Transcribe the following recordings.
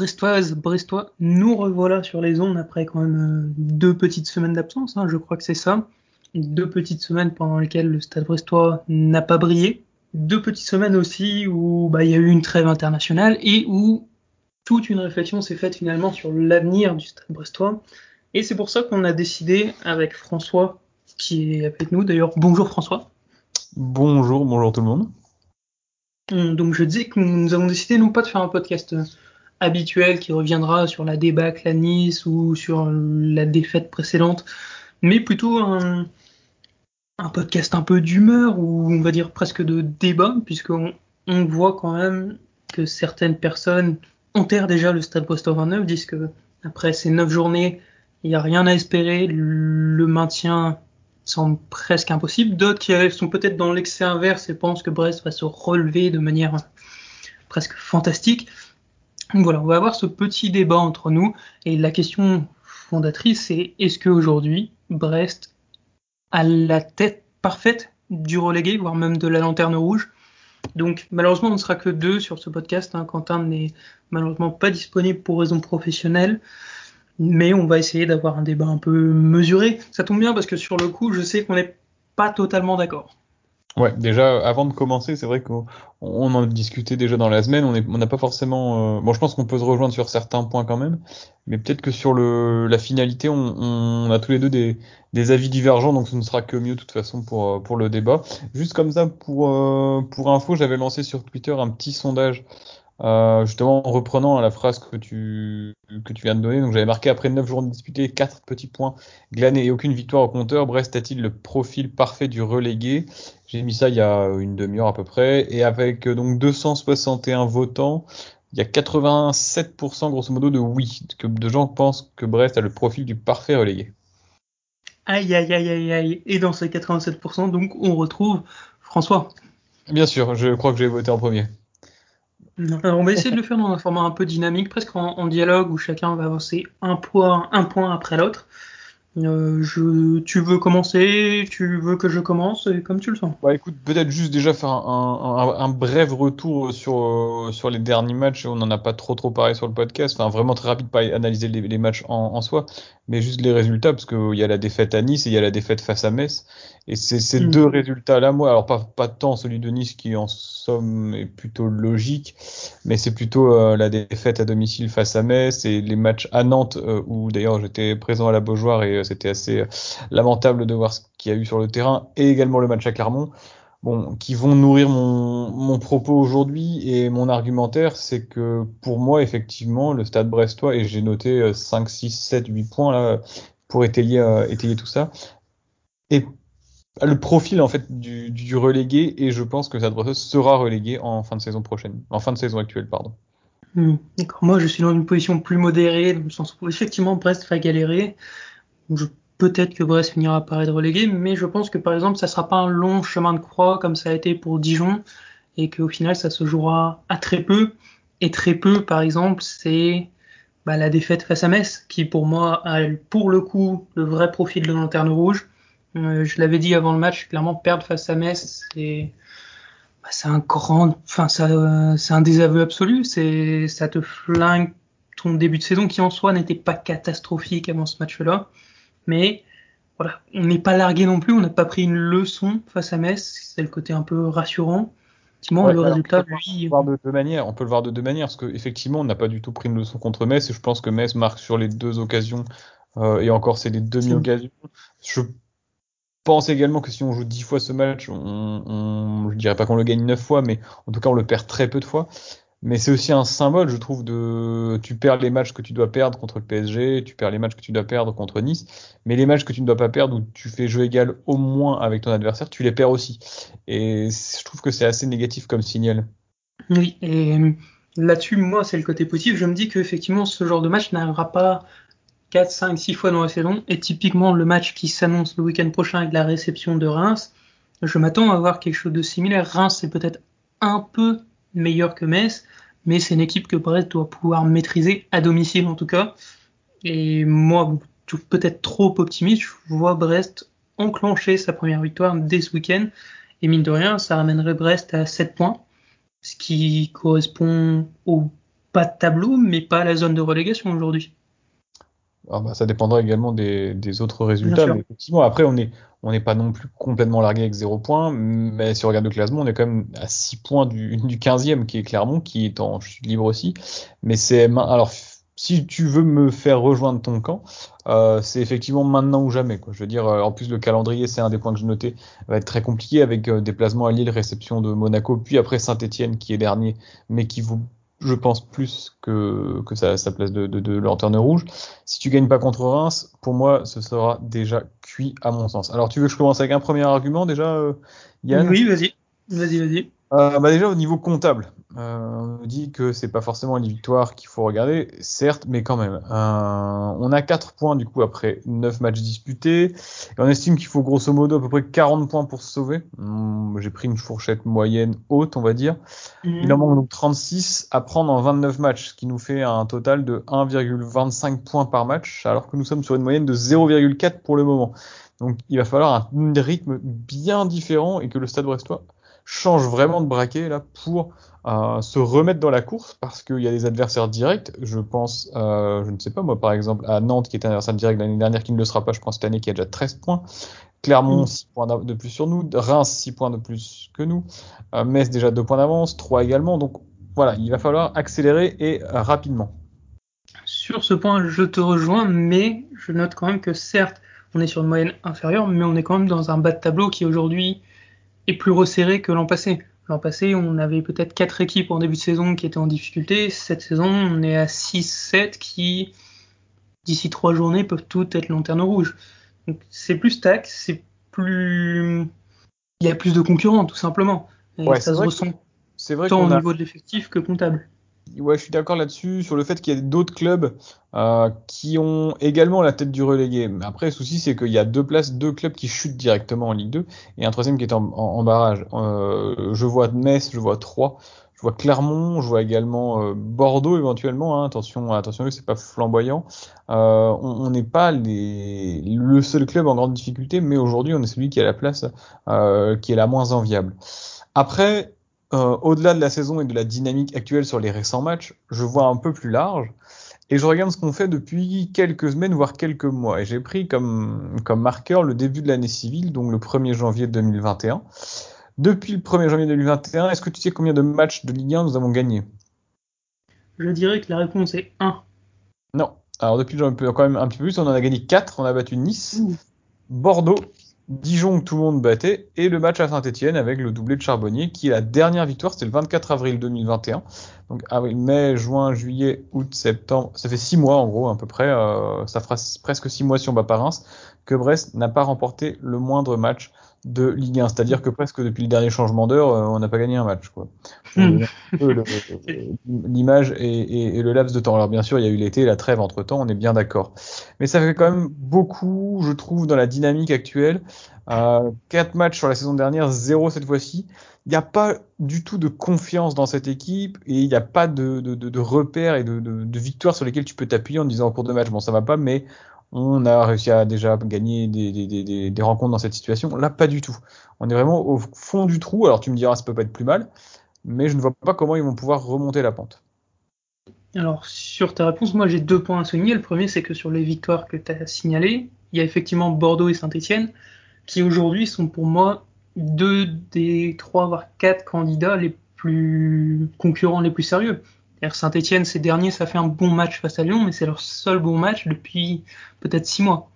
brestoise, brestois, nous revoilà sur les ondes après quand même euh, deux petites semaines d'absence, hein, je crois que c'est ça. Deux petites semaines pendant lesquelles le stade brestois n'a pas brillé. Deux petites semaines aussi où bah, il y a eu une trêve internationale et où toute une réflexion s'est faite finalement sur l'avenir du stade brestois. Et c'est pour ça qu'on a décidé avec François, qui est avec nous d'ailleurs. Bonjour François. Bonjour, bonjour tout le monde. Hum, donc je disais que nous avons décidé non pas de faire un podcast euh, habituel qui reviendra sur la débâcle à Nice ou sur la défaite précédente, mais plutôt un, podcast un peu d'humeur ou on va dire presque de débat, puisqu'on on voit quand même que certaines personnes enterrent déjà le Stade Brestois 29, disent que après ces neuf journées, il n'y a rien à espérer, le maintien semble presque impossible. D'autres qui sont peut-être dans l'excès inverse et pensent que Brest va se relever de manière presque fantastique. Voilà, on va avoir ce petit débat entre nous. Et la question fondatrice, c'est est-ce qu'aujourd'hui, Brest a la tête parfaite du relégué, voire même de la lanterne rouge? Donc malheureusement on ne sera que deux sur ce podcast. Hein. Quentin n'est malheureusement pas disponible pour raisons professionnelles mais on va essayer d'avoir un débat un peu mesuré. Ça tombe bien parce que sur le coup, je sais qu'on n'est pas totalement d'accord. Ouais, déjà, avant de commencer, c'est vrai qu'on en a discuté déjà dans la semaine. On n'a pas forcément. Euh, bon, je pense qu'on peut se rejoindre sur certains points quand même, mais peut-être que sur le, la finalité, on, on, a tous les deux des, des, avis divergents, donc ce ne sera que mieux de toute façon pour, euh, pour le débat. Juste comme ça, pour, euh, pour info, j'avais lancé sur Twitter un petit sondage euh, justement en reprenant la phrase que tu, que tu viens de donner, donc j'avais marqué après 9 journées disputées, 4 petits points glanés et aucune victoire au compteur. Brest a-t-il le profil parfait du relégué? J'ai mis ça il y a une demi-heure à peu près, et avec euh, donc 261 votants, il y a 87% grosso modo de oui, que de gens pensent que Brest a le profil du parfait relégué. Aïe aïe aïe aïe aïe, et dans ces 87%, donc on retrouve François. Bien sûr, je crois que j'ai voté en premier on va essayer de le faire dans un format un peu dynamique, presque en, dialogue où chacun va avancer un point, un point après l'autre. Euh, je, tu veux commencer Tu veux que je commence Comme tu le sens. Bah écoute, peut-être juste déjà faire un, un, un, bref retour sur euh, sur les derniers matchs. On n'en a pas trop trop parlé sur le podcast. Enfin, vraiment très rapide, pas analyser les, les matchs en, en, soi, mais juste les résultats parce qu'il y a la défaite à Nice et il y a la défaite face à Metz. Et c'est ces mm. deux résultats-là, moi, alors pas pas tant celui de Nice qui en somme est plutôt logique, mais c'est plutôt euh, la défaite à domicile face à Metz et les matchs à Nantes où d'ailleurs j'étais présent à la Beaujoire et c'était assez euh, lamentable de voir ce qu'il y a eu sur le terrain et également le match à Clermont. Bon, qui vont nourrir mon, mon propos aujourd'hui et mon argumentaire, c'est que pour moi, effectivement, le stade brestois, et j'ai noté 5, 6, 7, 8 points là, pour étayer, euh, étayer tout ça, et le profil en fait du, du relégué, et je pense que brestois sera relégué en fin de saison prochaine, en fin de saison actuelle, pardon. Hmm, d'accord. Moi, je suis dans une position plus modérée, dans le sens où effectivement Brest va galérer. Peut-être que Brest finira par être relégué, mais je pense que par exemple, ça sera pas un long chemin de croix comme ça a été pour Dijon, et qu'au final, ça se jouera à très peu. Et très peu, par exemple, c'est bah, la défaite face à Metz, qui pour moi a pour le coup le vrai profil de lanterne rouge. Euh, je l'avais dit avant le match, clairement perdre face à Metz, c'est bah, un grand, enfin c'est un désaveu absolu. C'est ça te flingue ton début de saison qui en soi n'était pas catastrophique avant ce match-là mais voilà, on n'est pas largué non plus, on n'a pas pris une leçon face à Metz, c'est le côté un peu rassurant. Effectivement, le résultat, on. Peut de deux manières. On peut le voir de deux manières, parce qu'effectivement, on n'a pas du tout pris une leçon contre Metz, et je pense que Metz marque sur les deux occasions, euh, et encore, c'est les demi-occasions. Je pense également que si on joue dix fois ce match, on, on, je dirais pas qu'on le gagne neuf fois, mais en tout cas, on le perd très peu de fois mais c'est aussi un symbole, je trouve, de tu perds les matchs que tu dois perdre contre le PSG, tu perds les matchs que tu dois perdre contre Nice, mais les matchs que tu ne dois pas perdre où tu fais jeu égal au moins avec ton adversaire, tu les perds aussi. Et je trouve que c'est assez négatif comme signal. Oui, et euh, là-dessus, moi, c'est le côté positif. Je me dis qu'effectivement, ce genre de match n'arrivera pas 4, 5, 6 fois dans la saison. Et typiquement, le match qui s'annonce le week-end prochain avec la réception de Reims, je m'attends à voir quelque chose de similaire. Reims, c'est peut-être un peu meilleur que Metz, mais c'est une équipe que Brest doit pouvoir maîtriser à domicile en tout cas. Et moi, peut-être trop optimiste, je vois Brest enclencher sa première victoire dès ce week-end. Et mine de rien, ça ramènerait Brest à 7 points, ce qui correspond au pas de tableau, mais pas la zone de relégation aujourd'hui. Ah bah, ça dépendra également des, autres résultats. Mais effectivement, après, on n'est on pas non plus complètement largué avec 0 points. Mais si on regarde le classement, on est quand même à 6 points du, du 15e, qui est Clermont, qui est en chute libre aussi. Mais c'est. Alors, si tu veux me faire rejoindre ton camp, euh, c'est effectivement maintenant ou jamais. Quoi. Je veux dire, euh, en plus le calendrier, c'est un des points que je notais, va être très compliqué avec euh, déplacement à Lille, réception de Monaco, puis après Saint-Etienne qui est dernier, mais qui vaut, je pense, plus que, que sa, place de, lanterne rouge. Si tu gagnes pas contre Reims, pour moi, ce sera déjà cuit à mon sens. Alors, tu veux que je commence avec un premier argument déjà, Yann? Oui, vas-y, vas-y, vas-y. Euh, bah déjà au niveau comptable, euh, on nous dit que c'est pas forcément les victoires qu'il faut regarder, certes, mais quand même. Euh, on a 4 points du coup après 9 matchs disputés, et on estime qu'il faut grosso modo à peu près 40 points pour se sauver. Hum, j'ai pris une fourchette moyenne haute, on va dire. Mhm. Il en manque donc 36 à prendre en 29 matchs, ce qui nous fait un total de 1,25 points par match, alors que nous sommes sur une moyenne de 0,4 pour le moment. Donc il va falloir un rythme bien différent et que le Stade Brestois change vraiment de braquet là pour euh, se remettre dans la course parce qu'il y a des adversaires directs. Je pense, euh, je ne sais pas moi par exemple à Nantes qui était un adversaire direct l'année dernière qui ne le sera pas, je pense cette année qui a déjà 13 points. Clermont 6 mm. points de plus sur nous, Reims 6 points de plus que nous, euh, Metz déjà 2 points d'avance, 3 également. Donc voilà, il va falloir accélérer et rapidement. Sur ce point, je te rejoins, mais je note quand même que certes, on est sur une moyenne inférieure, mais on est quand même dans un bas de tableau qui aujourd'hui plus resserré que l'an passé. L'an passé, on avait peut-être quatre équipes en début de saison qui étaient en difficulté. Cette saison, on est à 6-7 qui, d'ici trois journées, peuvent toutes être lanterne rouge. Donc c'est plus stack, c'est plus. Il y a plus de concurrents, tout simplement. Et ça se ressent tant au niveau de l'effectif que comptable ouais, je suis d'accord là-dessus, sur le fait qu'il y a d'autres clubs euh, qui ont également la tête du relégué. Mais après, le souci, c'est qu'il y a deux places, deux clubs qui chutent directement en Ligue 2 et un troisième qui est en, barrage. Euh, je vois Metz, je vois Troyes, je vois Clermont, je vois également euh, Bordeaux éventuellement. Hein. attention, attention, c'est pas flamboyant. on n'est pas les, le seul club en grande difficulté, mais aujourd'hui, on est celui qui a la place qui est la moins enviable. Après, euh, au-delà de la saison et de la dynamique actuelle sur les récents matchs, je vois un peu plus large et je regarde ce qu'on fait depuis quelques semaines, voire quelques mois. Et j'ai pris comme, comme marqueur le début de l'année civile, donc le 1er janvier 2021. Depuis le 1er janvier 2021, est-ce que tu sais combien de matchs de Ligue 1 nous avons gagné Je dirais que la réponse est 1. Non. Alors depuis quand même un petit peu plus, on en a gagné 4, on a battu Nice, Bordeaux, Dijon que tout le monde battait, et le match à Saint-Etienne avec le doublé de Charbonnier, qui est la dernière victoire, c'était le 24 avril 2021. Donc avril, mai, juin, juillet, août, septembre, ça fait six mois en gros à peu près, euh, ça fera presque six mois si on bat pas Reims, que Brest n'a pas remporté le moindre match de Ligue 1. C'est-à-dire que presque depuis le dernier changement d'heure, euh, on n'a pas gagné un match. Quoi. Hmm. L'image et, le laps de temps. Alors bien sûr, il y a eu l'été, la trêve entre temps, on est bien d'accord. Mais ça fait quand même beaucoup, je trouve, dans la dynamique actuelle. Euh, quatre matchs sur la saison dernière, zéro cette fois-ci. Il n'y a pas du tout de confiance dans cette équipe et il n'y a pas de, de, de, repères et de, de, victoires sur lesquelles tu peux t'appuyer en disant en cours de match, bon ça va pas, mais on a réussi à déjà gagner des, rencontres dans cette situation. Là, pas du tout. On est vraiment au fond du trou. Alors tu me diras, ça peut pas être plus mal, mais je ne vois pas comment ils vont pouvoir remonter la pente. Alors sur ta réponse, moi j'ai deux points à souligner. Le premier, c'est que sur les victoires que tu as signalées, il y a effectivement Bordeaux et Saint-Etienne, qui aujourd'hui sont pour moi deux des trois voire quatre candidats les plus concurrents les plus sérieux. Saint-Etienne, ces derniers, ça fait un bon match face à Lyon, mais c'est leur seul bon match depuis peut-être six mois.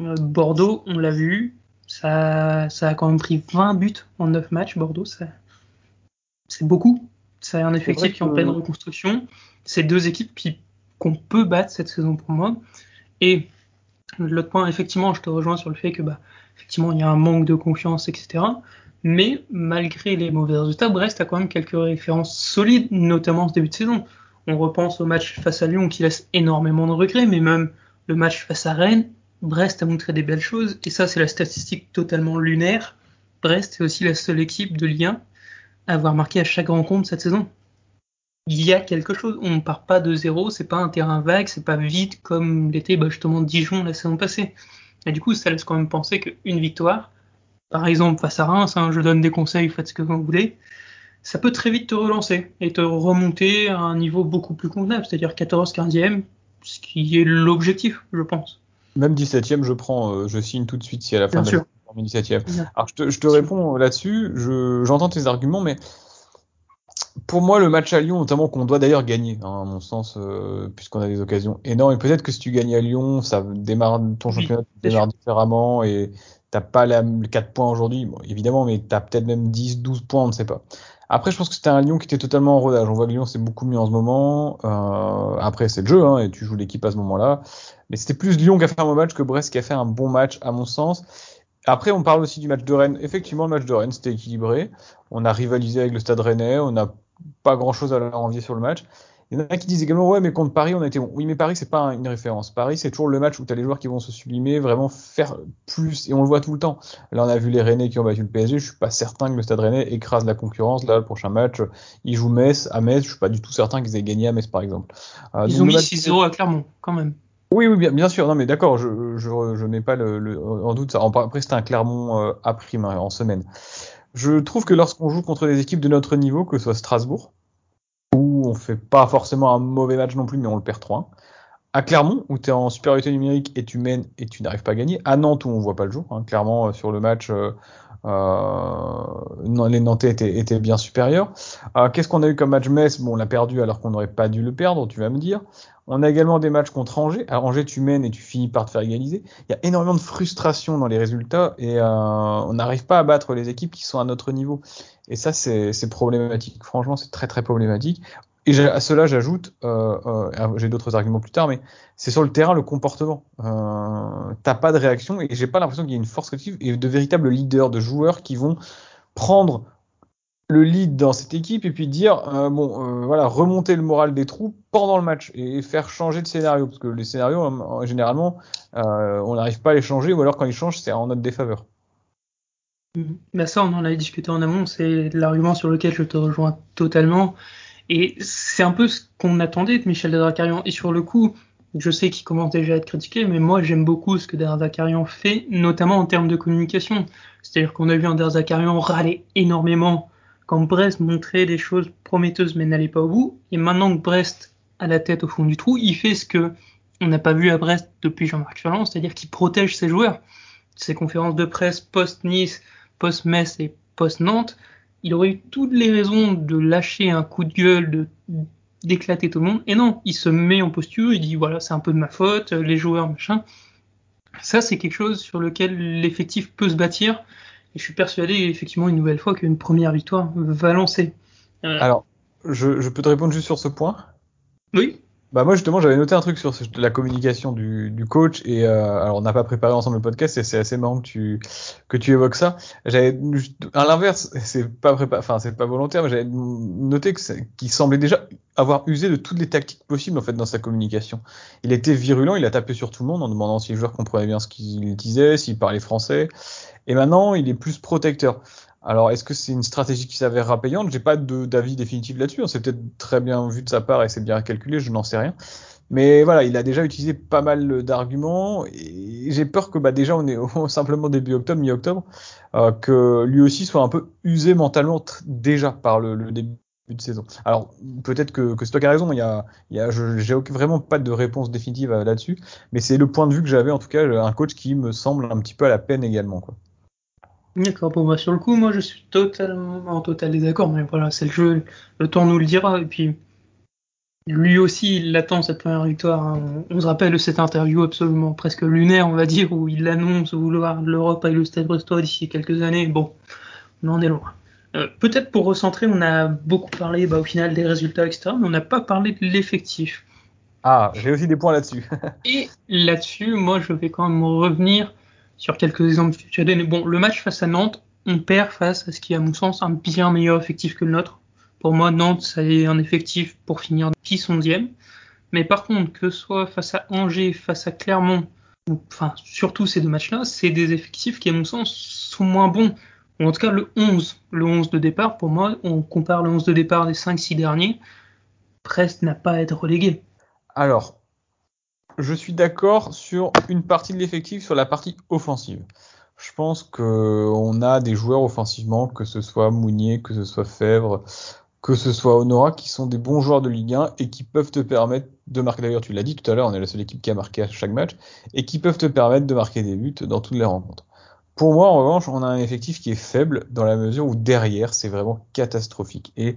Euh, Bordeaux, on l'a vu, ça, ça a quand même pris 20 buts en 9 matchs. Bordeaux, c'est beaucoup. C'est un effectif qui est en pleine reconstruction. C'est deux équipes qui qu'on peut battre cette saison pour moi. Et l'autre point, effectivement, je te rejoins sur le fait que bah, effectivement, il y a un manque de confiance, etc. Mais malgré les mauvais résultats, Brest a quand même quelques références solides, notamment ce début de saison. On repense au match face à Lyon qui laisse énormément de regrets, mais même le match face à Rennes, Brest a montré des belles choses, et ça c'est la statistique totalement lunaire. Brest est aussi la seule équipe de Ligue à avoir marqué à chaque rencontre cette saison. Il y a quelque chose, on ne part pas de zéro, c'est pas un terrain vague, c'est pas vide comme l'était bah, justement Dijon la saison passée. Et du coup, ça laisse quand même penser qu'une victoire, par exemple face à Reims, hein, je donne des conseils, faites ce que vous voulez, ça peut très vite te relancer et te remonter à un niveau beaucoup plus convenable, c'est-à-dire 14, 15e, ce qui est l'objectif, je pense. Même 17e, je prends, euh, je signe tout de suite si à la fin Bien de sûr. la 17e. Alors je te, je te réponds là-dessus, je- j'entends tes arguments, mais pour moi, le match à Lyon, notamment qu'on doit d'ailleurs gagner, hein, à mon sens, euh, puisqu'on a des occasions énormes. Et peut-être que si tu gagnes à Lyon, ça démarre ton championnat démarre différemment et t'as pas la, les 4 points aujourd'hui, évidemment, mais t'as peut-être même 10, 12 points, on ne sait pas. Après, je pense que c'était un Lyon qui était totalement en rodage. On voit que Lyon, c'est beaucoup mieux en ce moment. Euh, après, c'est le jeu, hein, et tu joues l'équipe à ce moment-là. Mais c'était plus Lyon qui a fait un bon match que Brest qui a fait un bon match, à mon sens. Après, on parle aussi du match de Rennes. Effectivement, le match de Rennes, c'était équilibré. On a rivalisé avec le Stade Rennais. On n'a pas grand-chose à leur envier sur le match. Il y en a qui disent également, ouais, mais contre Paris, on a été bon. Oui, mais Paris, c'est pas un- une référence. Paris, c'est toujours le match où tu as les joueurs qui vont se sublimer, vraiment faire plus, et on le voit tout le temps. Là, on a vu les Rennais qui ont battu le PSG. Je suis pas certain que le Stade Rennais écrase la concurrence. Là, le prochain match, ils jouent Metz à Metz. Je suis pas du tout certain qu'ils aient gagné à Metz, par exemple. Euh, Ils ont mis match- 6-0 à Clermont, quand même. oui, oui, bien, bien sûr. Non, mais d'accord, je, je, je mets pas le, le- en doute ça. Après, c'était un Clermont euh, à prime hein, en semaine. Je trouve que lorsqu'on joue contre des équipes de notre niveau, que ce soit Strasbourg, on fait pas forcément un mauvais match non plus, mais on le perd 3 à Clermont, où tu es en supériorité numérique et tu mènes et tu n'arrives pas à gagner. À Nantes, où on voit pas le jour. Hein. Clairement, euh, sur le match, euh, euh, les Nantais étaient, bien supérieurs. Qu'est-ce qu'on a eu comme match Metz? Bon, on l'a perdu alors qu'on n'aurait pas dû le perdre, tu vas me dire. On a également des matchs contre Angers. À Angers, tu mènes et tu finis par te faire égaliser. Il y a énormément de frustration dans les résultats et on n'arrive pas à battre les équipes qui sont à notre niveau. Et ça, c'est problématique. Franchement, c'est très très problématique. Et à cela, j'ajoute, euh, euh, j'ai d'autres arguments plus tard, mais c'est sur le terrain le comportement. Euh, T'as pas de réaction et j'ai pas l'impression qu'il y ait une force collective et de véritables leaders, de joueurs qui vont prendre le lead dans cette équipe et puis dire euh, bon voilà remonter le moral des troupes pendant le match et faire changer de scénario parce que les scénarios généralement on n'arrive pas à les changer ou alors quand ils changent c'est en notre défaveur. Bah ça, on en avait discuté en amont, c'est l'argument sur lequel je te rejoins totalement. Et c'est un peu ce qu'on attendait de Michel Dedracarian. Et sur le coup, je sais qu'il commence déjà à être critiqué, mais moi j'aime beaucoup ce que Dedracarian fait, notamment en termes de communication. C'est-à-dire qu'on a vu un Dedracarian râler énormément quand Brest montrait des choses prometteuses mais n'allait pas au bout. Et maintenant que Brest a la tête au fond du trou, il fait ce que on n'a pas vu à Brest depuis Jean-Marc Furlan, c'est-à-dire qu'il protège ses joueurs. Ses conférences de presse post-Nice, post-Metz et post-Nantes, il aurait eu toutes les raisons de lâcher un coup de gueule, de d'éclater tout le monde. Et non, il se met en posture, il dit voilà, c'est un peu de ma faute, les joueurs, machin. Ça, c'est quelque chose sur lequel l'effectif peut se bâtir. Et je suis persuadé, effectivement, une nouvelle fois, qu'une première victoire va lancer. Euh, Alors je, je peux te répondre juste sur ce point? oui, Bah moi justement j'avais noté un truc sur la communication du, du coach et euh, alors on n'a pas préparé ensemble le podcast et c'est assez marrant que tu que tu évoques ça. J'avais à l'inverse c'est pas prépa- enfin c'est pas volontaire mais j'avais noté que qu'il semblait déjà avoir usé de toutes les tactiques possibles en fait dans sa communication. Il était virulent, il a tapé sur tout le monde en demandant si les joueurs comprenaient bien ce qu'il disait, s'il parlait français et maintenant il est plus protecteur. Alors, est-ce que c'est une stratégie qui s'avère payante J'ai pas d'avis définitif là-dessus. hein. C'est peut-être très bien vu de sa part et c'est bien calculé, je n'en sais rien. Mais voilà, il a déjà utilisé pas mal d'arguments et j'ai peur que bah, déjà on est simplement début octobre, mi-octobre, euh, que lui aussi soit un peu usé mentalement déjà par le, le début de saison. Alors peut-être que, que c'est toi qui as raison, il y a, il y a, je- j'ai vraiment pas de réponse définitive euh, là-dessus, mais c'est le point de vue que j'avais en tout cas, un coach qui me semble un petit peu à la peine également. Quoi. D'accord, bon, bah, sur le coup, moi, je suis totalement en total désaccord, mais voilà, c'est le jeu, le temps nous le dira, et puis, lui aussi, il attend cette première victoire. hein. On, se rappelle de cette interview absolument presque lunaire, on va dire, où il annonce vouloir l'Europe avec le Stade Brestois d'ici quelques années. Bon, on en est loin. Euh, Peut-être pour recentrer, on a beaucoup parlé, bah, au final, des résultats, etc., mais on n'a pas parlé de l'effectif. Ah, j'ai aussi des points là-dessus. Et là-dessus, moi, je vais quand même revenir sur quelques exemples que tu as donnés. Bon, le match face à Nantes, on perd face à ce qui est, à mon sens, un bien meilleur effectif que le nôtre. Pour moi, Nantes, ça est un effectif pour finir 10 11e. Mais par contre, que ce soit face à Angers, face à Clermont, ou- enfin, surtout ces deux matchs-là, c'est des effectifs qui, à mon sens, sont moins bons. Ou en tout cas, le 11, le 11 de départ, pour moi, on compare le 11 de départ des 5-6 derniers, Brest n'a pas à être relégué. Alors, je suis d'accord sur une partie de l'effectif, sur la partie offensive. Je pense que on a des joueurs offensivement, que ce soit Mounier, que ce soit Fèvre, que ce soit Honora, qui sont des bons joueurs de Ligue 1 et qui peuvent te permettre de marquer. D'ailleurs, tu l'as dit tout à l'heure, on est la seule équipe qui a marqué à chaque match et qui peuvent te permettre de marquer des buts dans toutes les rencontres. Pour moi, en revanche, on a un effectif qui est faible dans la mesure où derrière, c'est vraiment catastrophique. Et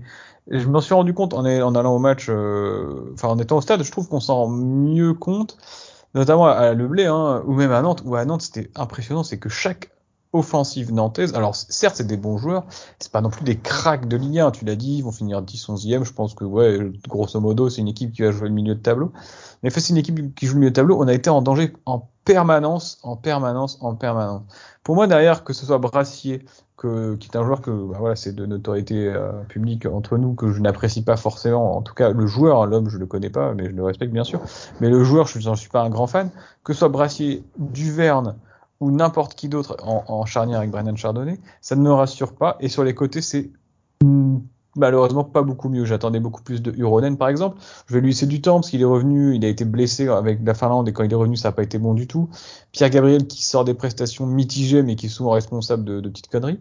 je m'en suis rendu compte en, en allant au match, euh, enfin en étant au stade, je trouve qu'on s'en rend mieux compte, notamment à Le Blé, hein, ou même à Nantes, où à Nantes c'était impressionnant, c'est que chaque offensive nantaise. Alors certes, c'est des bons joueurs, c'est pas non plus des cracks de Ligue 1, tu l'as dit, ils vont finir 10 11e, je pense que ouais, grosso modo, c'est une équipe qui va jouer le milieu de tableau. Mais fait, c'est une équipe qui joue le milieu de tableau, on a été en danger en permanence, en permanence, en permanence. Pour moi derrière que ce soit Brassier que, qui est un joueur que bah, voilà, c'est de notoriété euh, publique entre nous que je n'apprécie pas forcément, en tout cas le joueur, hein, l'homme je le connais pas, mais je le respecte bien sûr. Mais le joueur, je ne suis pas un grand fan, que ce soit Brassier, Duverne, ou n'importe qui d'autre en, charnière avec Brennan Chardonnay, ça ne me rassure pas. Et sur les côtés, c'est malheureusement pas beaucoup mieux. J'attendais beaucoup plus de Uronen par exemple. Je vais lui laisser du temps parce qu'il est revenu, il a été blessé avec la Finlande et quand il est revenu ça n'a pas été bon du tout. Pierre Gabriel qui sort des prestations mitigées mais qui est souvent responsable de, petites conneries.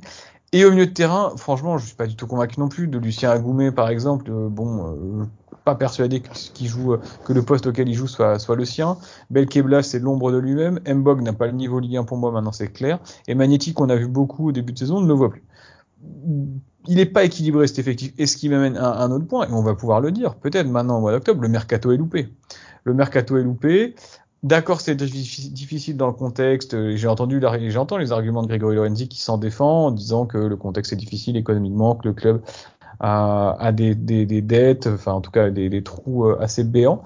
Et au milieu de terrain, franchement, je suis pas du tout convaincu non plus de Lucien Agoumé par exemple. Euh, bon, euh, pas persuadé qu'il joue, que le poste auquel il joue soit, le sien. Belkebla, c'est l'ombre de lui-même. Mbog n'a pas le niveau Ligue 1 pour moi, maintenant c'est clair. Et Magnetti, qu'on a vu beaucoup au début de saison, ne le voit plus. Il n'est pas équilibré cet effectif. Et ce qui m'amène à un autre point, et on va pouvoir le dire, peut-être maintenant au mois d'octobre, le mercato est loupé. Le mercato est loupé. D'accord, c'est difficile dans le contexte. J'ai entendu, j'entends les arguments de Grégory Lorenzi qui s'en défend en disant que le contexte est difficile économiquement, que le club à, des, dettes, enfin en tout cas des, des trous euh, assez béants.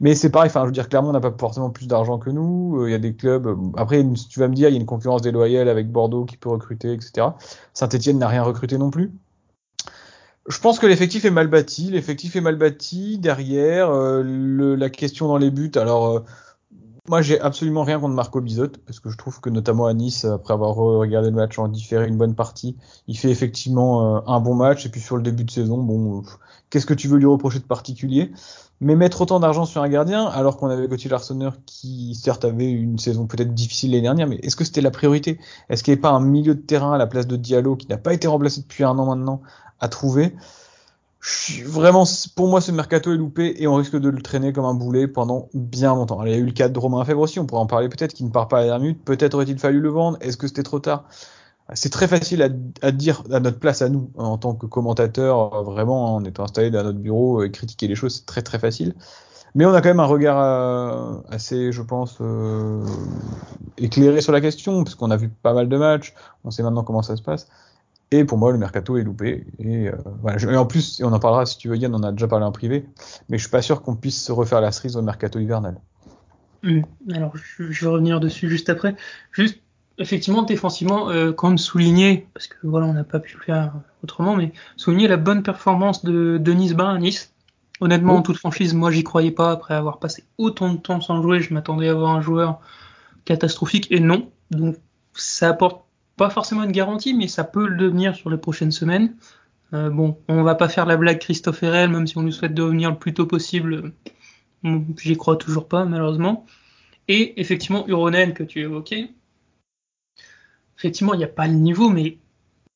Mais c'est pareil, enfin je veux dire clairement on n'a pas forcément plus d'argent que nous. Euh, il y a des clubs. Euh, après tu vas me dire il y a une concurrence déloyale avec Bordeaux qui peut recruter, etc. Saint-Etienne n'a rien recruté non plus. Je pense que l'effectif est mal bâti. L'effectif est mal bâti derrière. le, la question dans les buts. Alors moi, j'ai absolument rien contre Marco Bizot, parce que je trouve que notamment à Nice, après avoir regardé le match en différé une bonne partie, il fait effectivement euh, un bon match. Et puis sur le début de saison, bon, qu'est-ce que tu veux lui reprocher de particulier? Mais mettre autant d'argent sur un gardien, alors qu'on avait Gauthier Larsonneur qui certes avait une saison peut-être difficile l'année dernière, mais est-ce que c'était la priorité? Est-ce qu'il n'y avait pas un milieu de terrain à la place de Diallo qui n'a pas été remplacé depuis un an maintenant à trouver? Vraiment, pour moi, ce mercato est loupé et on risque de le traîner comme un boulet pendant bien longtemps. il y a eu le cas de Romain Fèvre aussi, on pourrait en parler peut-être, qui ne part pas à la minute. Peut-être aurait-il fallu le vendre. Est-ce que c'était trop tard? C'est très facile à, dire à notre place à nous, en tant que commentateur, vraiment, en étant installé dans notre bureau et critiquer les choses, c'est très très facile. Mais on a quand même un regard euh, assez, je pense, euh, éclairé sur la question, parce qu'on a vu pas mal de matchs, on sait maintenant comment ça se passe. Et pour moi, le mercato est loupé. Et, euh, en plus, on en parlera si tu veux, Yann, on a déjà parlé en privé, mais je suis pas sûr qu'on puisse se refaire la cerise au mercato hivernal. Alors, je, vais revenir dessus juste après. Juste, effectivement, défensivement, euh, quand même souligner, parce que voilà, on n'a pas pu le faire autrement, mais souligner la bonne performance de Denise Bain à Nice. Honnêtement, en oh. toute franchise, moi, j'y croyais pas. Après avoir passé autant de temps sans jouer, je m'attendais à avoir un joueur catastrophique, et non. Donc, ça apporte pas forcément une garantie, mais ça peut le devenir sur les prochaines semaines. Euh, bon, on va pas faire la blague Christophe Herel, même si on nous souhaite de revenir le plus tôt possible. J'y crois toujours pas, malheureusement. Et effectivement, Uronen que tu évoquais. Effectivement, il n'y a pas le niveau, mais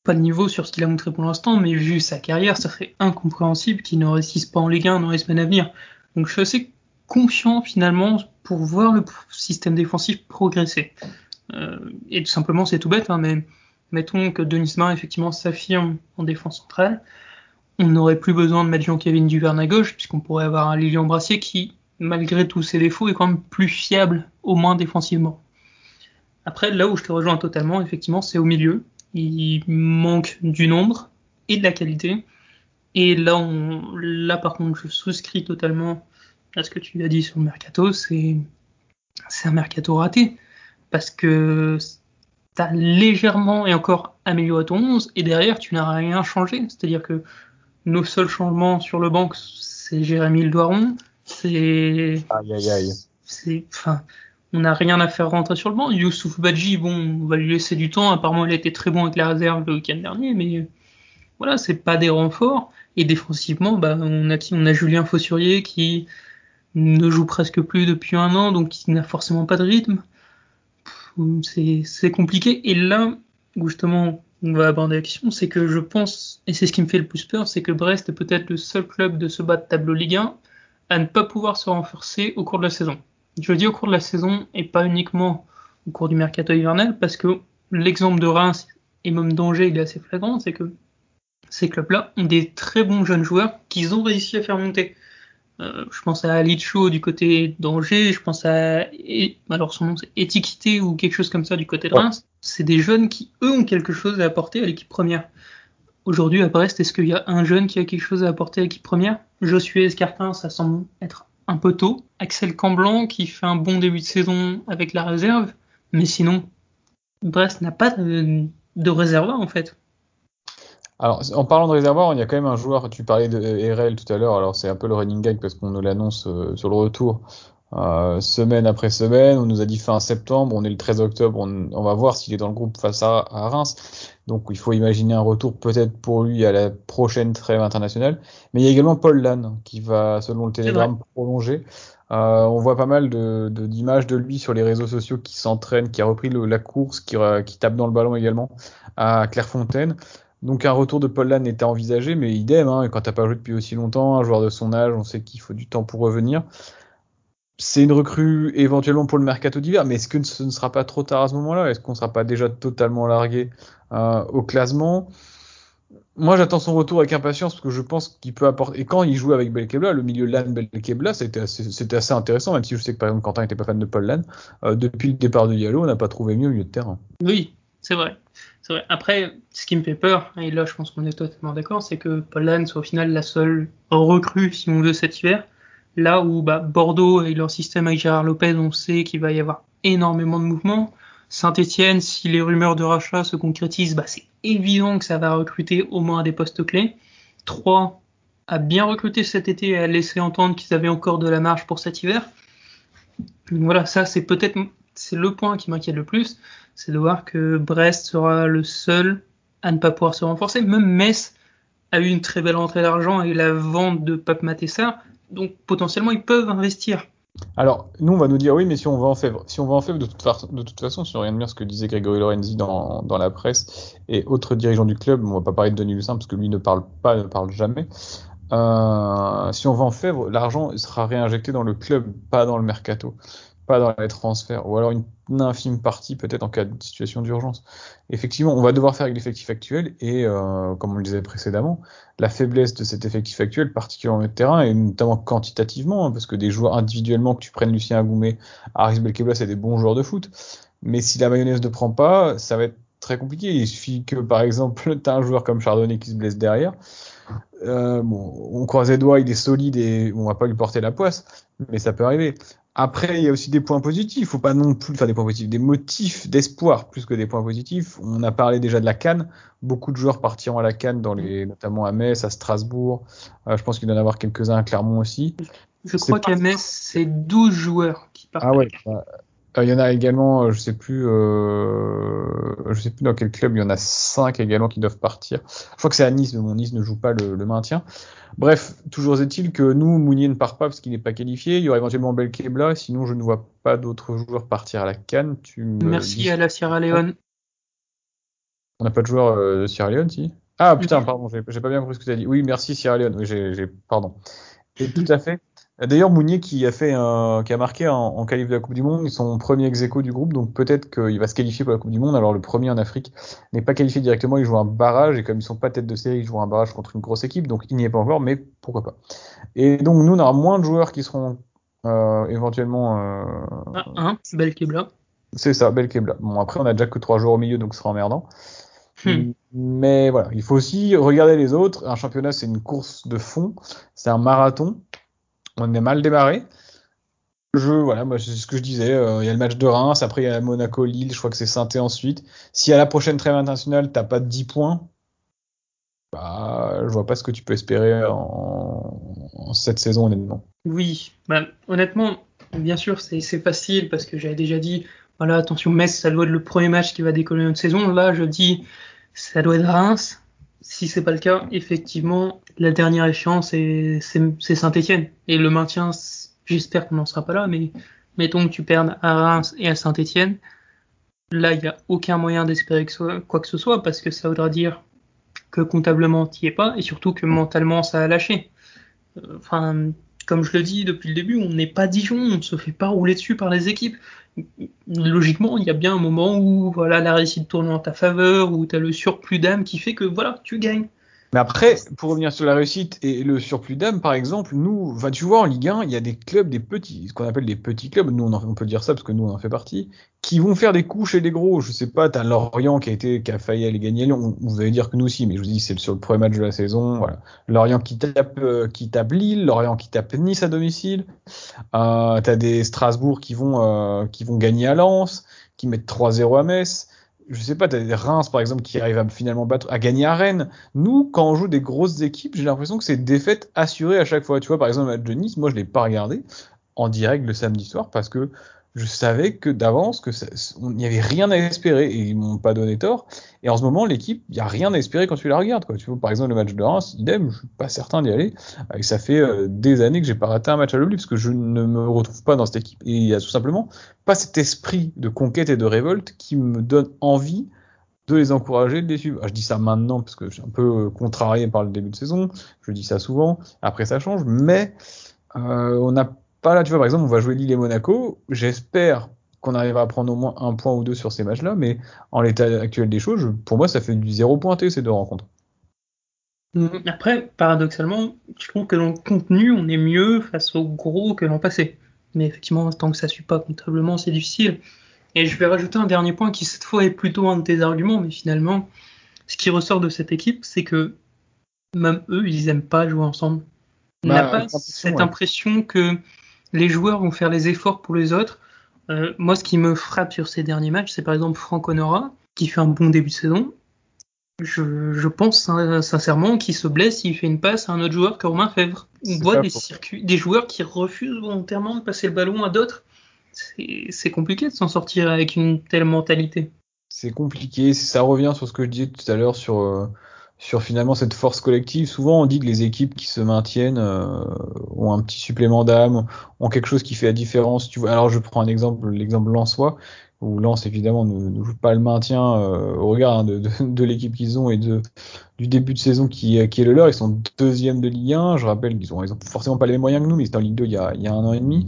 pas le niveau sur ce qu'il a montré pour l'instant, mais vu sa carrière, ça serait incompréhensible qu'il ne réussisse pas en Ligue 1 dans les semaines à venir. Donc je suis assez confiant finalement pour voir le système défensif progresser. Euh, et tout simplement, c'est tout bête, hein, mais mettons que Denis Main effectivement s'affirme en défense centrale, on n'aurait plus besoin de mettre Jean-Kévin Duverne à gauche, puisqu'on pourrait avoir un Lilian Brassier qui, malgré tous ses défauts, est quand même plus fiable, au moins défensivement. Après, là où je te rejoins totalement, effectivement, c'est au milieu. Il manque du nombre et de la qualité. Et là, on, là par contre, je souscris totalement à ce que tu as dit sur le mercato. C'est, c'est un mercato raté parce que tu as légèrement et encore amélioré ton 11 et derrière tu n'as rien changé. C'est-à-dire que nos seuls changements sur le banc, c'est Jérémy Le Doiron, c'est. Aïe aïe aïe. C'est. Enfin, on n'a rien à faire rentrer sur le banc. Youssouf Badji, bon, on va lui laisser du temps. Apparemment, il a été très bon avec la réserve le week-end dernier, mais voilà, c'est pas des renforts. Et défensivement, bah, on a On a Julien Fossurier qui ne joue presque plus depuis un an, donc il n'a forcément pas de rythme c'est compliqué. Et là, justement, on va aborder la question, c'est que je pense, et c'est ce qui me fait le plus peur, c'est que Brest est peut-être le seul club de ce bas de tableau Ligue 1 à ne pas pouvoir se renforcer au cours de la saison. Je dis au cours de la saison et pas uniquement au cours du mercato hivernal, parce que l'exemple de Reims et même d'Angers, il est assez flagrant, c'est que ces clubs-là ont des très bons jeunes joueurs qu'ils ont réussi à faire monter. Euh, je pense à Licho du côté d'Angers, je pense à alors son nom c'est Étiquité ou quelque chose comme ça du côté de Reims. C'est des jeunes qui eux ont quelque chose à apporter à l'équipe première. Aujourd'hui à Brest, est-ce qu'il y a un jeune qui a quelque chose à apporter à l'équipe première? Josué Escartin, ça semble être un peu tôt. Axel Camblanc qui fait un bon début de saison avec la réserve, mais sinon Brest n'a pas de, de réservoir en fait. Alors, en parlant de réservoir, il y a quand même un joueur, tu parlais de RL tout à l'heure, alors c'est un peu le running gag parce qu'on nous l'annonce euh, sur le retour euh, semaine après semaine, on nous a dit fin septembre, on est le 13 octobre, on, va voir s'il est dans le groupe face à, Reims, donc il faut imaginer un retour peut-être pour lui à la prochaine trêve internationale, mais il y a également Paul Lannes qui va, selon le Télégramme, prolonger. Euh, on voit pas mal d'images de, de, lui sur les réseaux sociaux qui s'entraîne, qui a repris la course, qui, qui tape dans le ballon également à Clairefontaine. Donc un retour de Paul Lann était envisagé, mais idem, hein, quand t'as pas joué depuis aussi longtemps, un joueur de son âge, on sait qu'il faut du temps pour revenir. C'est une recrue éventuellement pour le mercato d'hiver, mais est-ce que ce ne sera pas trop tard à ce moment-là? Est-ce qu'on ne sera pas déjà totalement largué euh, au classement? Moi, j'attends son retour avec impatience parce que je pense qu'il peut apporter. Et quand il joue avec Belkebla, le milieu Lann Belkebla, c'était assez, assez, intéressant, même si je sais que par exemple Quentin n'était pas fan de Paul Lann. Euh, depuis le départ de Diallo, on n'a pas trouvé mieux au milieu de terrain. Oui, c'est vrai. Après, ce qui me fait peur, et là je pense qu'on est totalement d'accord, c'est que Paul soit au final la seule recrue, si on veut, cet hiver. Là où bah, Bordeaux et leur système avec Gérard Lopez, on sait qu'il va y avoir énormément de mouvements. Saint-Etienne, si les rumeurs de rachat se concrétisent, bah, c'est évident que ça va recruter au moins des postes clés. 3 a bien recruté cet été et a laissé entendre qu'ils avaient encore de la marge pour cet hiver. Donc voilà, ça c'est peut-être c'est le point qui m'inquiète le plus c'est de voir que Brest sera le seul à ne pas pouvoir se renforcer. Même Metz a eu une très belle entrée d'argent avec la vente de Pape Matessa, donc potentiellement ils peuvent investir. Alors, nous, on va nous dire oui, mais si on va en faire, si on va en faire de toute, de façon, si on regarde bien ce que disait Grégory Lorenzi dans, la presse et autres dirigeants du club, on va pas parler de Denis Lucin parce que lui ne parle pas, ne parle jamais. Euh, si on va en faire, l'argent sera réinjecté dans le club, pas dans le mercato pas dans les transferts, ou alors une, infime partie peut-être en cas de situation d'urgence. Effectivement, on va devoir faire avec l'effectif actuel, et euh, comme on le disait précédemment, la faiblesse de cet effectif actuel, particulièrement de terrain, et notamment quantitativement, hein, parce que des joueurs individuellement, que tu prennes Lucien Agoumé, Aris Belkebla, c'est des bons joueurs de foot, mais si la mayonnaise ne prend pas, ça va être très compliqué. Il suffit que, par exemple, tu as un joueur comme Chardonnay qui se blesse derrière, euh, bon, on croise les doigts, il est solide et on va pas lui porter la poisse, mais ça peut arriver. Après, il y a aussi des points positifs. Il faut pas non plus faire des points positifs, des motifs d'espoir plus que des points positifs. On a parlé déjà de la Cannes. Beaucoup de joueurs partiront à la Cannes, dans les, notamment à Metz, à Strasbourg. Euh, je pense qu'il doit y en avoir quelques-uns à Clermont aussi. Je crois qu'à Metz, c'est 12 joueurs qui partent. Ah ouais. Bah, il y en a également, euh, je sais plus, euh, je sais plus dans quel club, il y en a 5 également qui doivent partir. Je crois que c'est à Nice, mais mon Nice ne joue pas le, le maintien. Bref, toujours est-il que nous, Mounier ne part pas parce qu'il n'est pas qualifié. Il y aurait éventuellement Belkebla, sinon je ne vois pas d'autres joueurs partir à la Cannes. Tu Merci à la Sierra Leone. On n'a pas de joueurs de Sierra Leone, si Ah putain, pardon, j'ai pas bien compris ce que tu as dit. Oui, merci Sierra Leone. Oui, j'ai, pardon. Et tout à fait. D'ailleurs, Mounier qui a fait un, qui a marqué en, en qualif de la Coupe du Monde, ils sont premier ex du groupe, donc peut-être qu'il va se qualifier pour la Coupe du Monde. Alors le premier en Afrique n'est pas qualifié directement, il joue un barrage et comme ils sont pas tête de série, ils jouent un barrage contre une grosse équipe, donc il n'y est pas encore, mais pourquoi pas. Et donc nous, on aura moins de joueurs qui seront euh, éventuellement. Euh, ah, un, Belkebla. C'est ça, Belkebla. Bon après, on a déjà que trois joueurs au milieu, donc ce sera emmerdant. Hmm. Mais voilà, il faut aussi regarder les autres. Un championnat, c'est une course de fond, c'est un marathon on est mal démarré. Je, voilà, moi, c'est ce que je disais. Euh, il y a le match de Reims, après il y a Monaco-Lille, je crois que c'est saint ensuite. Si à la prochaine trêve internationale, t'as pas de 10 points, bah, je vois pas ce que tu peux espérer en, cette saison, honnêtement. Oui, bah, honnêtement, bien sûr, c'est facile parce que j'avais déjà dit, voilà, attention, Metz, ça doit être le premier match qui va décoller notre saison. Là, je dis, ça doit être Reims si c'est pas le cas, effectivement, la dernière échéance, c'est Saint-Etienne. Et le maintien, j'espère qu'on n'en sera pas là, mais mettons que tu perdes à Reims et à Saint-Etienne. Là, il n'y a aucun moyen d'espérer quoi que ce soit parce que ça voudra dire que comptablement tu es pas et surtout que mentalement ça a lâché. Euh, comme je le dis depuis le début, on n'est pas Dijon, on ne se fait pas rouler dessus par les équipes. Logiquement, il y a bien un moment où voilà la réussite tourne en ta faveur, où tu as le surplus d'âme qui fait que voilà, tu gagnes. Mais après, pour revenir sur la réussite et le surplus d'âme, par exemple, nous, enfin, tu vois, en Ligue 1, il y a des clubs, des petits, ce qu'on appelle des petits clubs, nous, on, peut dire ça parce que nous, on en fait partie, qui vont faire des coups chez les gros. Je sais pas, t'as Lorient qui a été, qui a failli aller gagner Lyon. Vous allez dire que nous aussi, mais je vous dis, c'est sur le premier match de la saison, voilà. Lorient qui tape, euh, qui tape Lille, Lorient qui tape Nice à domicile. Euh, t'as des Strasbourg qui vont, euh, qui vont gagner à Lens, qui mettent 3-0 à Metz je sais pas, t'as des Reims par exemple qui arrivent à finalement battre, à gagner à Rennes. Nous, quand on joue des grosses équipes, j'ai l'impression que c'est défaite assurée à chaque fois. Tu vois, par exemple, de Nice, moi je l'ai pas regardé en direct le samedi soir parce que je savais que d'avance que il n'y avait rien à espérer et ils m'ont pas donné tort. Et en ce moment, l'équipe, il y a rien à espérer quand tu la regardes. Quoi. Tu vois, par exemple, le match de Reims, idem, je suis pas certain d'y aller. Et ça fait euh, des années que j'ai pas raté un match à l'oubli parce que je ne me retrouve pas dans cette équipe. Et il y a tout simplement pas cet esprit de conquête et de révolte qui me donne envie de les encourager, de les suivre. Ah, je dis ça maintenant parce que je suis un peu euh, contrarié par le début de saison. Je dis ça souvent. Après, ça change. Mais euh, on n'a pas là, tu vois, par exemple, on va jouer Lille et Monaco. J'espère qu'on arrivera à prendre au moins un point ou deux sur ces matchs-là, mais en l'état actuel des choses, pour moi, ça fait du zéro pointé ces deux rencontres. Mmh, après, paradoxalement, je trouve que dans le contenu, on est mieux face au gros que l'an passé. Mais effectivement, tant que ça ne suit pas comptablement, c'est difficile. Et je vais rajouter un dernier point qui, cette fois, est plutôt un de tes arguments, mais finalement, ce qui ressort de cette équipe, c'est que même eux, ils n'aiment pas jouer ensemble. On n'a bah, pas cette impression que les joueurs vont faire les efforts pour les autres. Euh, moi, ce qui me frappe sur ces derniers matchs, c'est par exemple Franck Honora, qui fait un bon début de saison. Je, pense sincèrement qu'il se blesse s'il fait une passe à un autre joueur que Romain Fèvre. On voit des circuits, des joueurs qui refusent volontairement de passer le ballon à d'autres. C'est compliqué de s'en sortir avec une telle mentalité. C'est compliqué. Ça revient sur ce que je disais tout à l'heure sur euh, sur finalement cette force collective. Souvent, on dit que les équipes qui se maintiennent euh, ont un petit supplément d'âme, ont quelque chose qui fait la différence. Tu vois, alors je prends un exemple, l'exemple Lensois, où Lens évidemment ne, joue pas le maintien euh, au regard hein, de, de, de l'équipe qu'ils ont et de du début de saison qui, qui est le leur. Ils sont deuxième de Ligue 1. Je rappelle qu'ils ont, ils ont forcément pas les mêmes moyens que nous, mais c'était en Ligue 2 il y a, il y a un an et demi.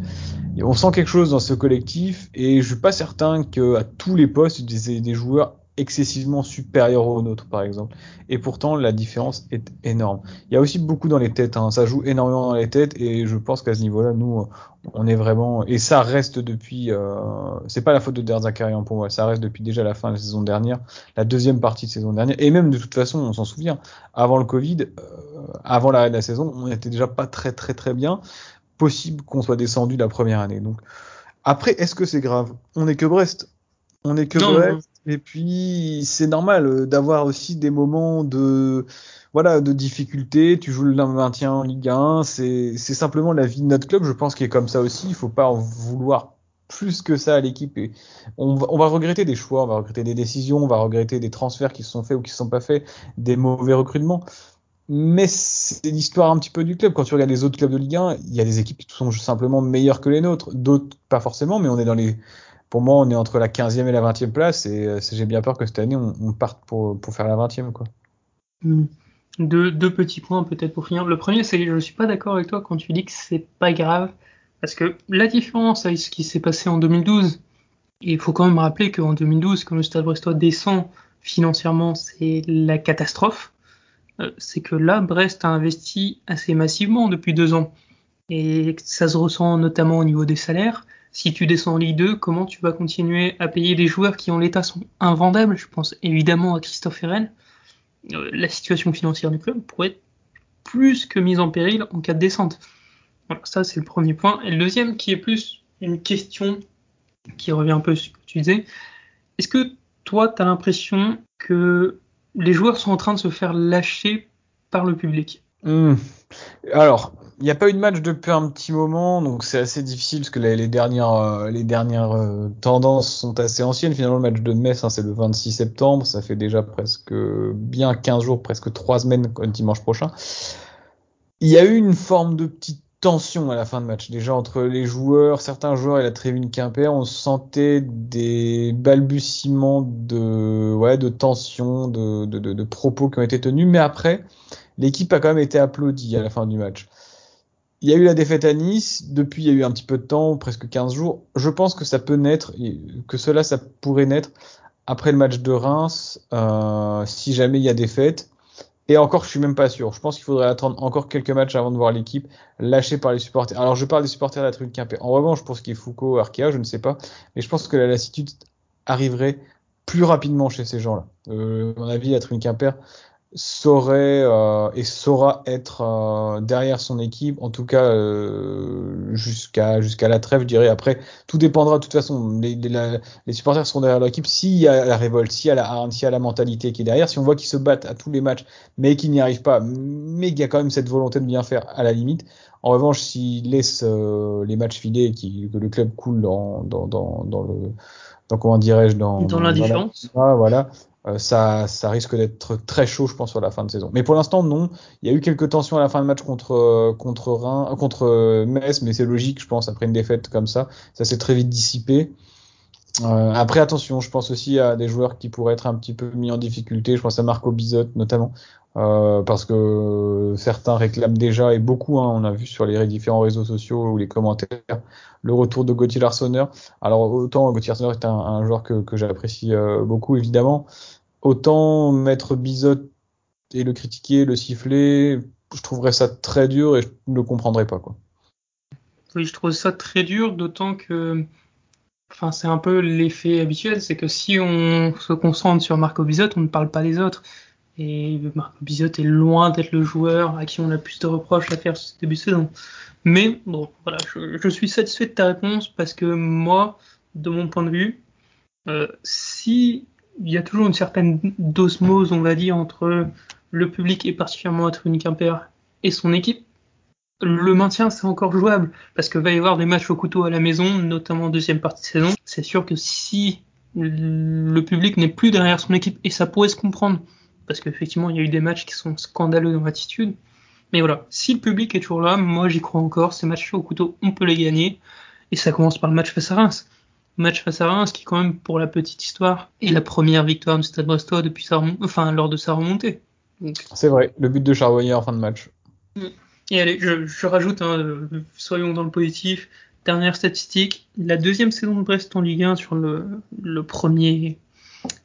Et on sent quelque chose dans ce collectif et je suis pas certain que à tous les postes des, des joueurs excessivement supérieur au nôtre, par exemple. Et pourtant, la différence est énorme. Il y a aussi beaucoup dans les têtes. Hein. Ça joue énormément dans les têtes, et je pense qu'à ce niveau-là, nous, on est vraiment. Et ça reste depuis. Euh... C'est pas la faute de Derzakarian pour moi. Ça reste depuis déjà la fin de la saison dernière, la deuxième partie de saison dernière. Et même de toute façon, on s'en souvient. Avant le Covid, euh, avant l'arrêt de la saison, on était déjà pas très très très bien. Possible qu'on soit descendu la première année. Donc après, est-ce que c'est grave? On est que Brest. On est que Brest. Et puis c'est normal euh, d'avoir aussi des moments de voilà de difficulté. Tu joues le maintien en Ligue 1, c'est c'est simplement la vie de notre club. Je pense qu'il est comme ça aussi. Il faut pas en vouloir plus que ça à l'équipe. On va, on va regretter des choix, on va regretter des décisions, on va regretter des transferts qui se sont faits ou qui ne sont pas faits, des mauvais recrutements. Mais c'est l'histoire un petit peu du club. Quand tu regardes les autres clubs de Ligue 1, il y a des équipes qui sont simplement meilleures que les nôtres. D'autres, pas forcément, mais on est dans les pour moi, on est entre la 15e et la 20e place et euh, j'ai bien peur que cette année, on, parte pour, faire la 20e. Quoi. Hmm. Deux, petits points peut-être pour finir. Le premier, c'est que je ne suis pas d'accord avec toi quand tu dis que c'est pas grave. Parce que la différence avec ce qui s'est passé en 2012, et il faut quand même rappeler qu'en 2012, quand le Stade Brestois descend financièrement, c'est la catastrophe. Euh, c'est que là, Brest a investi assez massivement depuis deux ans. Et ça se ressent notamment au niveau des salaires si tu descends en Ligue 2, comment tu vas continuer à payer des joueurs qui en l'état sont invendables? Je pense évidemment à Christophe Herrel. Euh, la situation financière du club pourrait être plus que mise en péril en cas de descente. Voilà, ça c'est le premier point. Et le deuxième qui est plus une question qui revient un peu sur ce que tu disais. Est-ce que toi, tu as l'impression que les joueurs sont en train de se faire lâcher par le public? Hmm. Alors, il n'y a pas eu de match depuis un petit moment, donc c'est assez difficile parce que les, dernières, euh, euh, tendances sont assez anciennes. Finalement, le match de Metz, hein, c'est le 26 septembre, ça fait déjà presque bien 15 jours, presque 3 semaines dimanche prochain. Il y a eu une forme de petite tension à la fin de match. Déjà entre les joueurs, certains joueurs et la tribune Quimper, on sentait des balbutiements de, tension, de, de propos qui ont été tenus. Mais après, l'équipe a quand même été applaudie à la fin du match. Il y a eu la défaite à Nice. Depuis, il y a eu un petit peu de temps, presque 15 jours. Je pense que ça peut naître, que cela, ça pourrait naître après le match de Reims, euh, si jamais il y a défaite. Et encore, je suis même pas sûr. Je pense qu'il faudrait attendre encore quelques matchs avant de voir l'équipe lâchée par les supporters. Alors, je parle des supporters de la Quimper. En revanche, pour ce qui est Foucault, Arkea, je ne sais pas. Mais je pense que la lassitude arriverait plus rapidement chez ces gens-là. Euh, à mon avis, la Tribune Quimper saurait euh, et saura être euh, derrière son équipe, en tout cas euh, jusqu'à jusqu'à la trêve, je dirais. Après, tout dépendra de toute façon. Les, les, les supporters seront derrière l'équipe s'il y a la révolte, s'il y a la s'il y a la mentalité qui est derrière. Si on voit qu'ils se battent à tous les matchs, mais qu'ils n'y arrivent pas, mais qu'il y a quand même cette volonté de bien faire à la limite. En revanche, s'ils laissent les matchs filer et que le club coule dans, dans, dans, dans le dans comment dirais-je dans dans l'indifférence. voilà. Euh, ça, ça risque d'être très chaud, je pense, sur la fin de saison. Mais pour l'instant, non. Il y a eu quelques tensions à la fin de match contre euh, contre Rhin, euh, contre Metz, mais c'est logique, je pense, après une défaite comme ça, ça s'est très vite dissipé. Euh, après, attention, je pense aussi à des joueurs qui pourraient être un petit peu mis en difficulté. Je pense à Marco Bizot notamment, euh, parce que certains réclament déjà et beaucoup. Hein, on a vu sur les différents réseaux sociaux ou les commentaires le retour de Gauthier Larsonneur. Alors autant Gauthier Larsonneur est un, joueur que, que j'apprécie euh, beaucoup évidemment, autant mettre Bizot et le critiquer, le siffler, je trouverais ça très dur et je ne le comprendrais pas quoi. Oui, je trouve ça très dur, d'autant que Enfin, c'est un peu l'effet habituel, c'est que si on se concentre sur Marco Bizot, on ne parle pas des autres. Et Marco Bizot est loin d'être le joueur à qui on a plus de reproches à faire ce début de saison. Mais bon, voilà, je, suis satisfait de ta réponse parce que moi, de mon point de vue, euh, si il y a toujours une certaine dosmose, on va dire, entre le public et particulièrement Tribune Quimper et son équipe, le maintien, c'est encore jouable parce que va y avoir des matchs au couteau à la maison, notamment en deuxième partie de saison. C'est sûr que si le public n'est plus derrière son équipe, et ça pourrait se comprendre, parce qu'effectivement, il y a eu des matchs qui sont scandaleux dans l'attitude. Mais voilà, si le public est toujours là, moi j'y crois encore, ces matchs au couteau, on peut les gagner. Et ça commence par le match face à Reims. Match face à Reims qui, quand même, pour la petite histoire, est la première victoire du Stade Brestois depuis sa enfin, lors de sa remontée. C'est vrai, le but de Charbonnier en fin de match. Mm. Et allez, je, je rajoute, hein, soyons dans le positif. Dernière statistique, la deuxième saison de Brest en Ligue 1 sur le, le premier,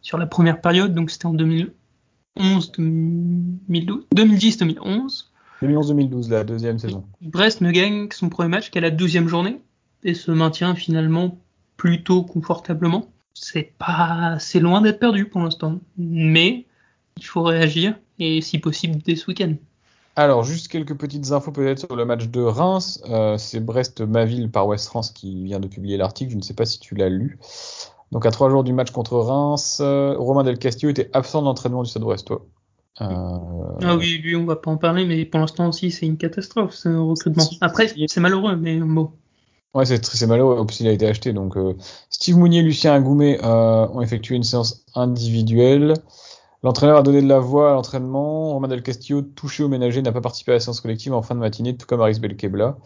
sur la première période, donc c'était en 2011, 2012, 2010, 2011. 2011-2012, la deuxième saison. Brest ne gagne son premier match qu'à la douzième journée et se maintient finalement plutôt confortablement. C'est pas, c'est loin d'être perdu pour l'instant, mais il faut réagir et si possible dès ce week-end. Alors, juste quelques petites infos peut-être sur le match de Reims. Euh, c'est Brest-Maville par West France qui vient de publier l'article. Je ne sais pas si tu l'as lu. Donc, à trois jours du match contre Reims, euh, Romain Del Castillo était absent de l'entraînement du Stade Brestois. Euh... Ah oui, lui, on va pas en parler, mais pour l'instant aussi, c'est une catastrophe, ce recrutement. Après, c'est malheureux, mais bon. Ouais, c'est malheureux. Il a été acheté. Donc, Steve Mounier et Lucien Agoumet euh, ont effectué une séance individuelle. L'entraîneur a donné de la voix à l'entraînement. Romain Del Castillo, touché au ménager, n'a pas participé à la séance collective en fin de matinée, tout comme Aris Belkebla.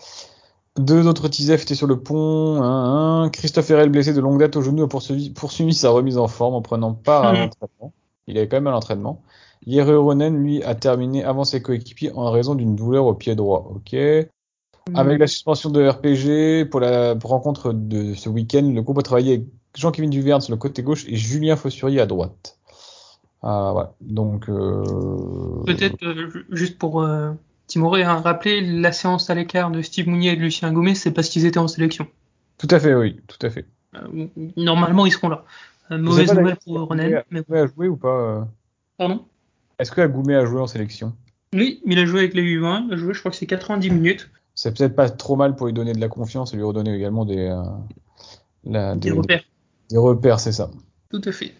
Deux autres Tizef étaient sur le pont. Un, un. Christophe Herrel, blessé de longue date au genou, a poursuivi, poursuivi, sa remise en forme en prenant part à hmm. l'entraînement. Il avait quand même à l'entraînement. Yere Ronen, lui, a terminé avant ses coéquipiers en raison d'une douleur au pied droit. Ok. Hmm. Avec la suspension de RPG pour la rencontre de ce week-end, le groupe a travaillé avec Jean-Kévin Duverne sur le côté gauche et Julien Fossurier à droite. Ah, ouais. Donc. Euh... Peut-être euh, juste pour euh, Timoré, hein, rappeler la séance à l'écart de Steve Mounier et de Lucien Gomez, c'est parce qu'ils étaient en sélection. Tout à fait, oui, tout à fait. Normalement, ils seront là. Mauvaise nouvelle pour Ronen. Mais... a joué ou pas Pardon? Est-ce que Agoumé a joué en sélection? Oui, il a joué avec les U20. Il a joué, je crois que c'est 90 minutes. C'est peut-être pas trop mal pour lui donner de la confiance et lui redonner également des, la, des, des repères. Des repères, c'est ça. Tout à fait.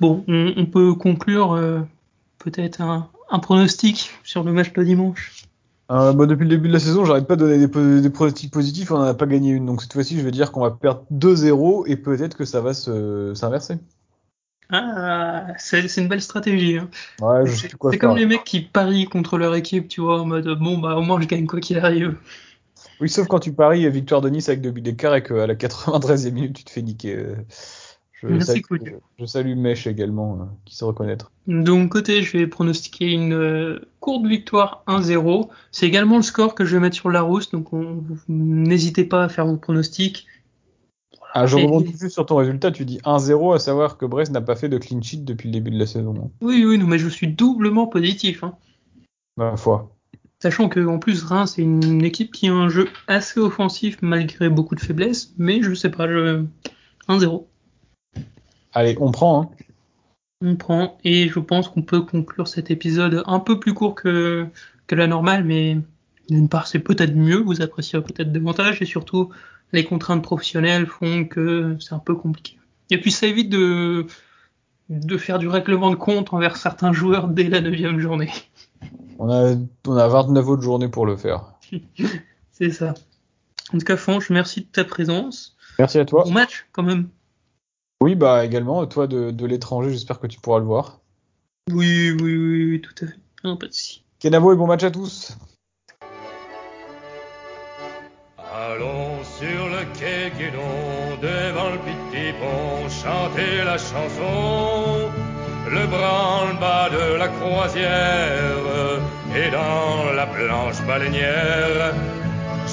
Bon, on, on peut conclure euh, peut-être un, un, pronostic sur le match de dimanche. Euh, bah, depuis le début de la saison, j'arrête pas de donner des, des pronostics positifs, on n'en a pas gagné une. Donc cette fois-ci, je vais dire qu'on va perdre 2-0 et peut-être que ça va s'inverser. Ah, c'est une belle stratégie. Hein. Ouais, C'est comme les mecs qui parient contre leur équipe, tu vois, en mode bon, bah au moins je gagne quoi qu'il arrive. Oui, sauf quand tu paries victoire de Nice avec deux buts d'écart et qu'à la 93e minute, tu te fais niquer. Je, Merci, salue, je salue Mèche également, euh, qui sait reconnaître. De mon côté, je vais pronostiquer une euh, courte victoire 1-0. C'est également le score que je vais mettre sur la rousse, donc n'hésitez pas à faire vos pronostics. Ah, je rebondis juste sur ton résultat. Tu dis 1-0, à savoir que Brest n'a pas fait de clean sheet depuis le début de la saison. Oui, oui, non, mais je suis doublement positif. Hein. Ma foi. Sachant que en plus Reims c'est une équipe qui a un jeu assez offensif malgré beaucoup de faiblesses, mais je sais pas, je... 1-0. Allez, on prend. Hein. On prend et je pense qu'on peut conclure cet épisode un peu plus court que, que la normale, mais d'une part c'est peut-être mieux, vous apprécierez peut-être davantage et surtout les contraintes professionnelles font que c'est un peu compliqué. Et puis ça évite de, de faire du règlement de compte envers certains joueurs dès la neuvième journée. On a, on a 29 autres journées pour le faire. C'est ça. En tout cas, Fanche, merci de ta présence. Merci à toi. Bon match quand même. Oui, bah également, toi de, de l'étranger, j'espère que tu pourras le voir. Oui, oui, oui, oui, tout à fait. Non, pas de souci. Kenavo et bon match à tous. Allons sur le quai Guédon, devant le petit pont, chanter la chanson. Le branle-bas de la croisière et dans la blanche baleinière.